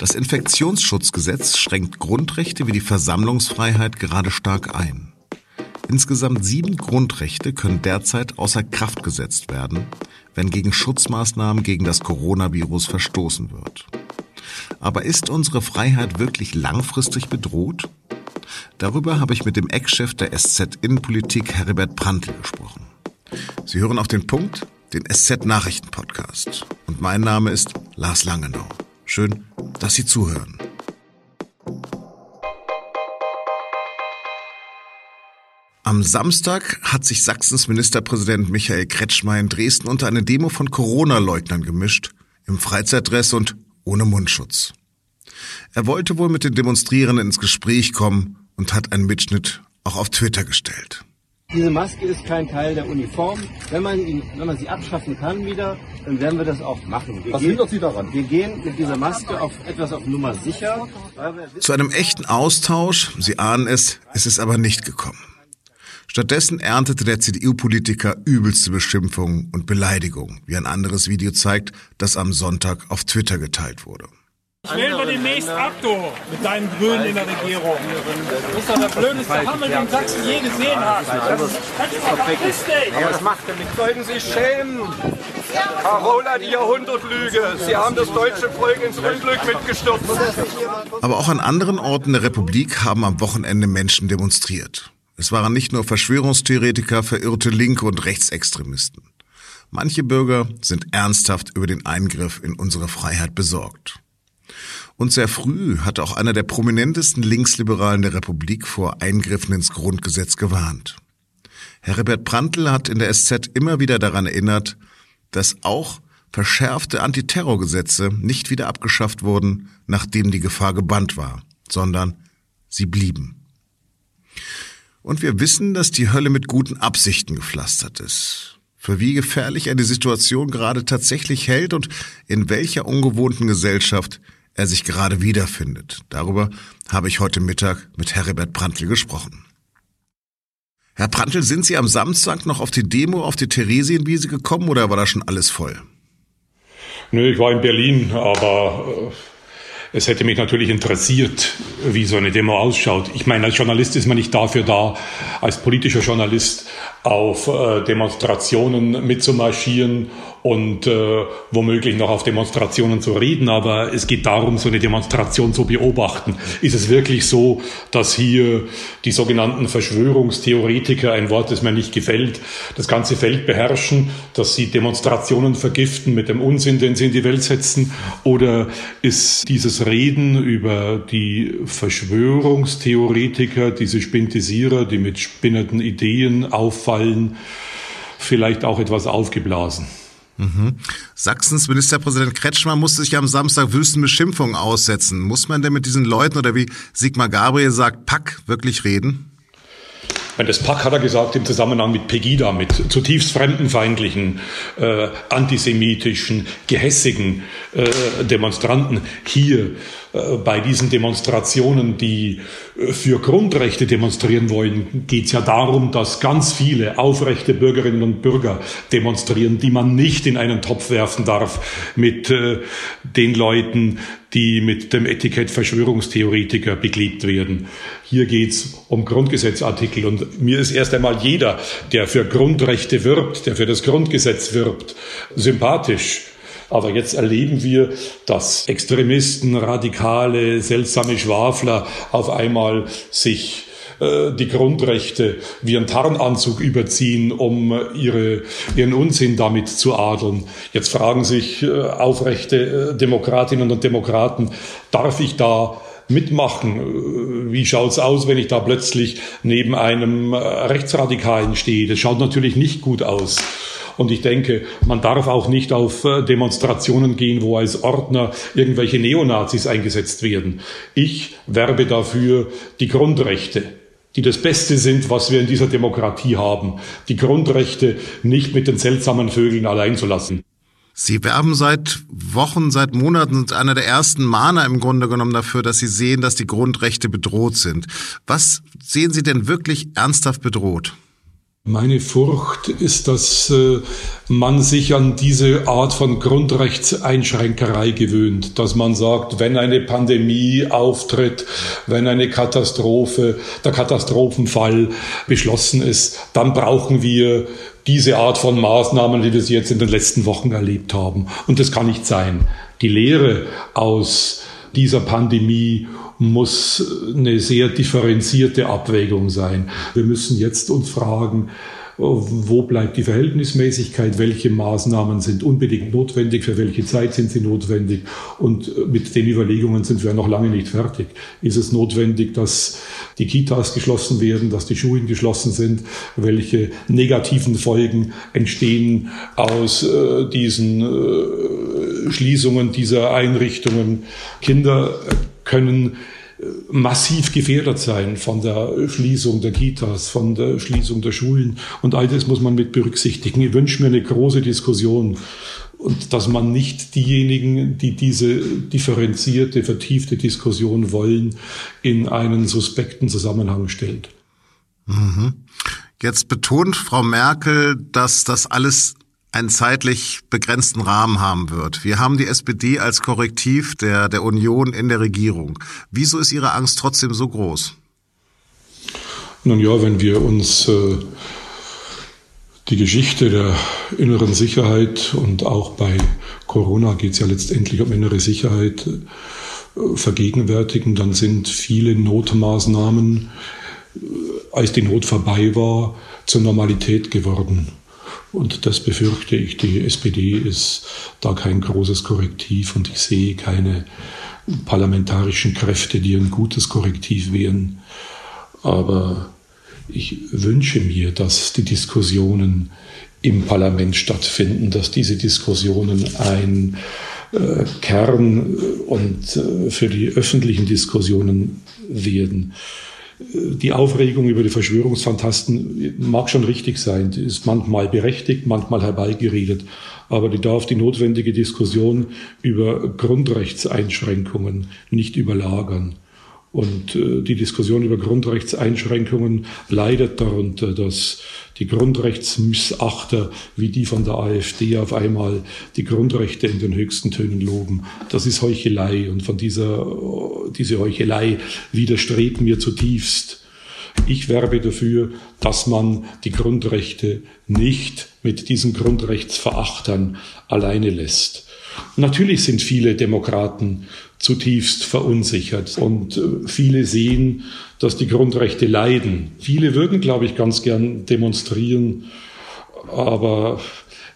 Das Infektionsschutzgesetz schränkt Grundrechte wie die Versammlungsfreiheit gerade stark ein. Insgesamt sieben Grundrechte können derzeit außer Kraft gesetzt werden, wenn gegen Schutzmaßnahmen gegen das Coronavirus verstoßen wird. Aber ist unsere Freiheit wirklich langfristig bedroht? Darüber habe ich mit dem Ex-Chef der SZ Innenpolitik Heribert Prantl gesprochen. Sie hören auf den Punkt, den SZ Nachrichten Podcast. Und mein Name ist Lars Langenau. Schön, dass Sie zuhören. Am Samstag hat sich Sachsens Ministerpräsident Michael Kretschmer in Dresden unter eine Demo von Corona-Leugnern gemischt, im Freizeitdress und ohne Mundschutz. Er wollte wohl mit den Demonstrierenden ins Gespräch kommen und hat einen Mitschnitt auch auf Twitter gestellt. Diese Maske ist kein Teil der Uniform. Wenn man, ihn, wenn man sie abschaffen kann wieder, dann werden wir das auch machen. Wir Was gehen, hindert Sie daran? Wir gehen mit dieser Maske auf etwas auf Nummer sicher. Zu einem echten Austausch, Sie ahnen es, ist es aber nicht gekommen. Stattdessen erntete der CDU-Politiker übelste Beschimpfungen und Beleidigungen, wie ein anderes Video zeigt, das am Sonntag auf Twitter geteilt wurde. Wählen wir demnächst ab, du, mit deinen Grünen in der Regierung. Das ist doch der blödeste Hammel, den Sachsen je gesehen hat. Das ist dich! Aber was macht er mit? Sollten Sie schämen! Carola, die Jahrhundertlüge! Sie haben das deutsche Volk ins Unglück mitgestürzt! Aber auch an anderen Orten der Republik haben am Wochenende Menschen demonstriert. Es waren nicht nur Verschwörungstheoretiker, verirrte Linke und Rechtsextremisten. Manche Bürger sind ernsthaft über den Eingriff in unsere Freiheit besorgt. Und sehr früh hatte auch einer der prominentesten Linksliberalen der Republik vor Eingriffen ins Grundgesetz gewarnt. Herbert Prantl hat in der SZ immer wieder daran erinnert, dass auch verschärfte Antiterrorgesetze nicht wieder abgeschafft wurden, nachdem die Gefahr gebannt war, sondern sie blieben. Und wir wissen, dass die Hölle mit guten Absichten gepflastert ist. Für wie gefährlich die Situation gerade tatsächlich hält und in welcher ungewohnten Gesellschaft er sich gerade wiederfindet. Darüber habe ich heute Mittag mit Heribert Prantl gesprochen. Herr Prantl, sind Sie am Samstag noch auf die Demo auf die Theresienwiese gekommen oder war da schon alles voll? Nö, ich war in Berlin, aber äh, es hätte mich natürlich interessiert, wie so eine Demo ausschaut. Ich meine, als Journalist ist man nicht dafür da, als politischer Journalist auf äh, Demonstrationen mitzumarschieren und äh, womöglich noch auf Demonstrationen zu reden, aber es geht darum, so eine Demonstration zu beobachten. Ist es wirklich so, dass hier die sogenannten Verschwörungstheoretiker, ein Wort, das mir nicht gefällt, das ganze Feld beherrschen, dass sie Demonstrationen vergiften mit dem Unsinn, den sie in die Welt setzen? Oder ist dieses Reden über die Verschwörungstheoretiker, diese Spintisierer, die mit spinnenden Ideen auffallen, vielleicht auch etwas aufgeblasen? Mhm. Sachsens Ministerpräsident Kretschmer musste sich am Samstag wüsten Beschimpfungen aussetzen. Muss man denn mit diesen Leuten oder wie Sigmar Gabriel sagt, Pack wirklich reden? Das Pack hat er gesagt im Zusammenhang mit Pegida, mit zutiefst fremdenfeindlichen, äh, antisemitischen, gehässigen äh, Demonstranten. Hier äh, bei diesen Demonstrationen, die äh, für Grundrechte demonstrieren wollen, geht es ja darum, dass ganz viele aufrechte Bürgerinnen und Bürger demonstrieren, die man nicht in einen Topf werfen darf mit äh, den Leuten, die mit dem Etikett Verschwörungstheoretiker beklebt werden. Hier geht's um Grundgesetzartikel und mir ist erst einmal jeder, der für Grundrechte wirbt, der für das Grundgesetz wirbt, sympathisch. Aber jetzt erleben wir, dass Extremisten, Radikale, seltsame Schwafler auf einmal sich äh, die Grundrechte wie ein Tarnanzug überziehen, um ihre, ihren Unsinn damit zu adeln. Jetzt fragen sich äh, aufrechte äh, Demokratinnen und Demokraten, darf ich da mitmachen? Wie schaut's aus, wenn ich da plötzlich neben einem Rechtsradikalen stehe? Das schaut natürlich nicht gut aus. Und ich denke, man darf auch nicht auf Demonstrationen gehen, wo als Ordner irgendwelche Neonazis eingesetzt werden. Ich werbe dafür, die Grundrechte die das Beste sind, was wir in dieser Demokratie haben. Die Grundrechte nicht mit den seltsamen Vögeln allein zu lassen. Sie werben seit Wochen, seit Monaten sind einer der ersten Mahner im Grunde genommen dafür, dass Sie sehen, dass die Grundrechte bedroht sind. Was sehen Sie denn wirklich ernsthaft bedroht? Meine Furcht ist, dass äh, man sich an diese Art von Grundrechtseinschränkerei gewöhnt, dass man sagt, wenn eine Pandemie auftritt, wenn eine Katastrophe, der Katastrophenfall beschlossen ist, dann brauchen wir diese Art von Maßnahmen, wie wir sie jetzt in den letzten Wochen erlebt haben. Und das kann nicht sein. Die Lehre aus dieser Pandemie muss eine sehr differenzierte Abwägung sein. Wir müssen jetzt uns fragen, wo bleibt die Verhältnismäßigkeit, welche Maßnahmen sind unbedingt notwendig, für welche Zeit sind sie notwendig und mit den Überlegungen sind wir noch lange nicht fertig. Ist es notwendig, dass die Kitas geschlossen werden, dass die Schulen geschlossen sind, welche negativen Folgen entstehen aus äh, diesen äh, Schließungen dieser Einrichtungen. Kinder können äh, massiv gefährdet sein von der Schließung der Kitas, von der Schließung der Schulen. Und all das muss man mit berücksichtigen. Ich wünsche mir eine große Diskussion und dass man nicht diejenigen, die diese differenzierte, vertiefte Diskussion wollen, in einen suspekten Zusammenhang stellt. Mhm. Jetzt betont Frau Merkel, dass das alles einen zeitlich begrenzten Rahmen haben wird. Wir haben die SPD als Korrektiv der, der Union in der Regierung. Wieso ist Ihre Angst trotzdem so groß? Nun ja, wenn wir uns äh, die Geschichte der inneren Sicherheit und auch bei Corona geht es ja letztendlich um innere Sicherheit äh, vergegenwärtigen, dann sind viele Notmaßnahmen, äh, als die Not vorbei war, zur Normalität geworden. Und das befürchte ich. Die SPD ist da kein großes Korrektiv und ich sehe keine parlamentarischen Kräfte, die ein gutes Korrektiv wären. Aber ich wünsche mir, dass die Diskussionen im Parlament stattfinden, dass diese Diskussionen ein äh, Kern und äh, für die öffentlichen Diskussionen werden die Aufregung über die Verschwörungsfantasten mag schon richtig sein, die ist manchmal berechtigt, manchmal herbeigeredet, aber die darf die notwendige Diskussion über Grundrechtseinschränkungen nicht überlagern. Und äh, die Diskussion über Grundrechtseinschränkungen leidet darunter, dass die Grundrechtsmissachter wie die von der AfD auf einmal die Grundrechte in den höchsten Tönen loben. Das ist Heuchelei und von dieser diese Heuchelei widerstrebt mir zutiefst. Ich werbe dafür, dass man die Grundrechte nicht mit diesen Grundrechtsverachtern alleine lässt. Natürlich sind viele Demokraten zutiefst verunsichert und äh, viele sehen, dass die Grundrechte leiden. Viele würden, glaube ich, ganz gern demonstrieren, aber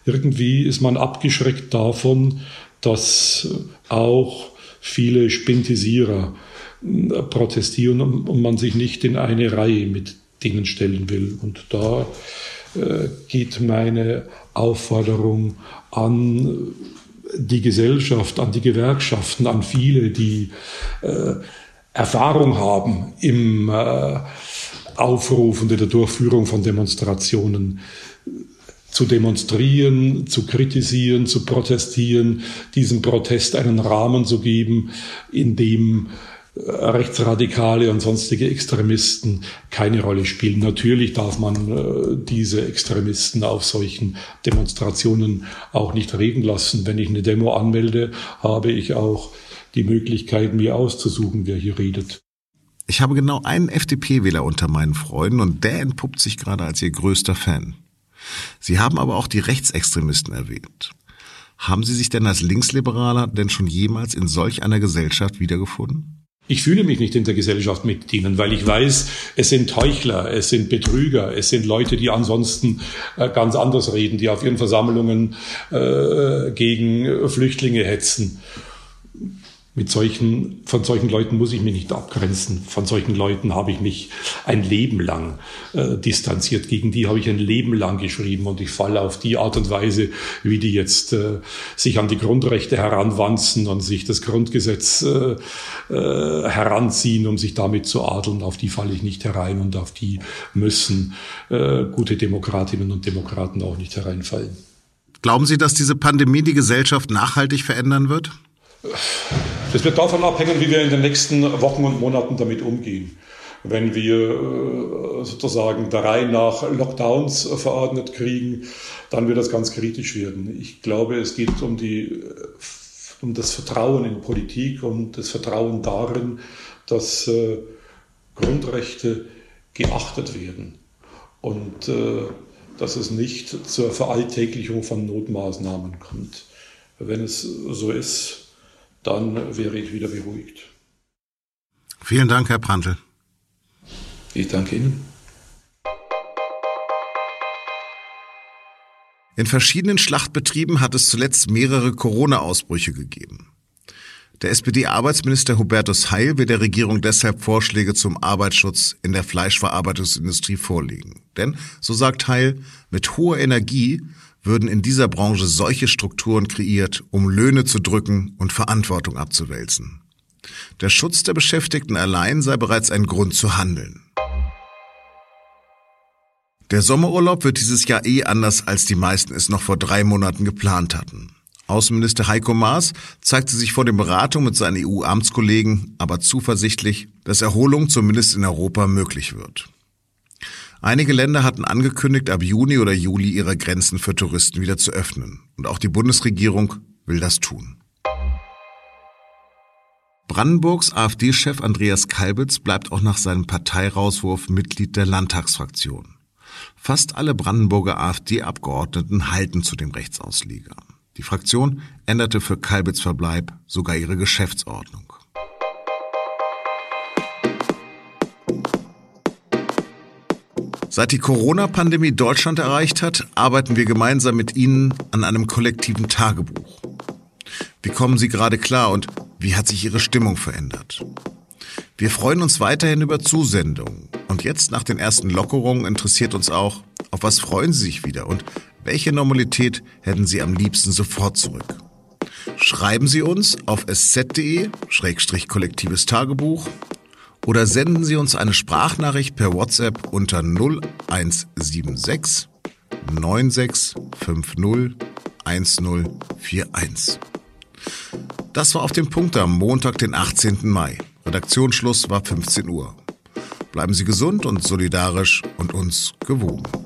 irgendwie ist man abgeschreckt davon, dass auch viele Spintisierer äh, protestieren und man sich nicht in eine Reihe mit denen stellen will. Und da äh, geht meine Aufforderung an die Gesellschaft, an die Gewerkschaften, an viele, die äh, Erfahrung haben im äh, Aufrufen der Durchführung von Demonstrationen zu demonstrieren, zu kritisieren, zu protestieren, diesem Protest einen Rahmen zu geben, in dem Rechtsradikale und sonstige Extremisten keine Rolle spielen. Natürlich darf man äh, diese Extremisten auf solchen Demonstrationen auch nicht reden lassen. Wenn ich eine Demo anmelde, habe ich auch die Möglichkeit, mir auszusuchen, wer hier redet. Ich habe genau einen FDP-Wähler unter meinen Freunden und der entpuppt sich gerade als ihr größter Fan. Sie haben aber auch die Rechtsextremisten erwähnt. Haben Sie sich denn als Linksliberaler denn schon jemals in solch einer Gesellschaft wiedergefunden? Ich fühle mich nicht in der Gesellschaft mit ihnen, weil ich weiß, es sind Heuchler, es sind Betrüger, es sind Leute, die ansonsten äh, ganz anders reden, die auf ihren Versammlungen äh, gegen Flüchtlinge hetzen mit solchen, von solchen Leuten muss ich mich nicht abgrenzen. Von solchen Leuten habe ich mich ein Leben lang äh, distanziert. Gegen die habe ich ein Leben lang geschrieben und ich falle auf die Art und Weise, wie die jetzt äh, sich an die Grundrechte heranwanzen und sich das Grundgesetz äh, äh, heranziehen, um sich damit zu adeln. Auf die falle ich nicht herein und auf die müssen äh, gute Demokratinnen und Demokraten auch nicht hereinfallen. Glauben Sie, dass diese Pandemie die Gesellschaft nachhaltig verändern wird? Das wird davon abhängen, wie wir in den nächsten Wochen und Monaten damit umgehen. wenn wir äh, sozusagen der Reihe nach Lockdowns verordnet kriegen, dann wird das ganz kritisch werden. Ich glaube, es geht um, die, um das Vertrauen in Politik und das Vertrauen darin, dass äh, Grundrechte geachtet werden und äh, dass es nicht zur Veralltäglichung von Notmaßnahmen kommt. Wenn es so ist, dann wäre ich wieder beruhigt. Vielen Dank, Herr Prantl. Ich danke Ihnen. In verschiedenen Schlachtbetrieben hat es zuletzt mehrere Corona-Ausbrüche gegeben. Der SPD-Arbeitsminister Hubertus Heil will der Regierung deshalb Vorschläge zum Arbeitsschutz in der Fleischverarbeitungsindustrie vorlegen. Denn, so sagt Heil, mit hoher Energie würden in dieser Branche solche Strukturen kreiert, um Löhne zu drücken und Verantwortung abzuwälzen. Der Schutz der Beschäftigten allein sei bereits ein Grund zu handeln. Der Sommerurlaub wird dieses Jahr eh anders, als die meisten es noch vor drei Monaten geplant hatten. Außenminister Heiko Maas zeigte sich vor den Beratungen mit seinen EU-Amtskollegen aber zuversichtlich, dass Erholung zumindest in Europa möglich wird. Einige Länder hatten angekündigt, ab Juni oder Juli ihre Grenzen für Touristen wieder zu öffnen. Und auch die Bundesregierung will das tun. Brandenburgs AfD-Chef Andreas Kalbitz bleibt auch nach seinem Parteirauswurf Mitglied der Landtagsfraktion. Fast alle Brandenburger AfD-Abgeordneten halten zu dem Rechtsausleger. Die Fraktion änderte für Kalbitz Verbleib sogar ihre Geschäftsordnung. Seit die Corona-Pandemie Deutschland erreicht hat, arbeiten wir gemeinsam mit Ihnen an einem kollektiven Tagebuch. Wie kommen Sie gerade klar und wie hat sich Ihre Stimmung verändert? Wir freuen uns weiterhin über Zusendungen. Und jetzt nach den ersten Lockerungen interessiert uns auch, auf was freuen Sie sich wieder und welche Normalität hätten Sie am liebsten sofort zurück? Schreiben Sie uns auf sz.de-kollektives Tagebuch oder senden Sie uns eine Sprachnachricht per WhatsApp unter 0176 9650 1041. Das war auf dem Punkt am Montag, den 18. Mai. Redaktionsschluss war 15 Uhr. Bleiben Sie gesund und solidarisch und uns gewogen.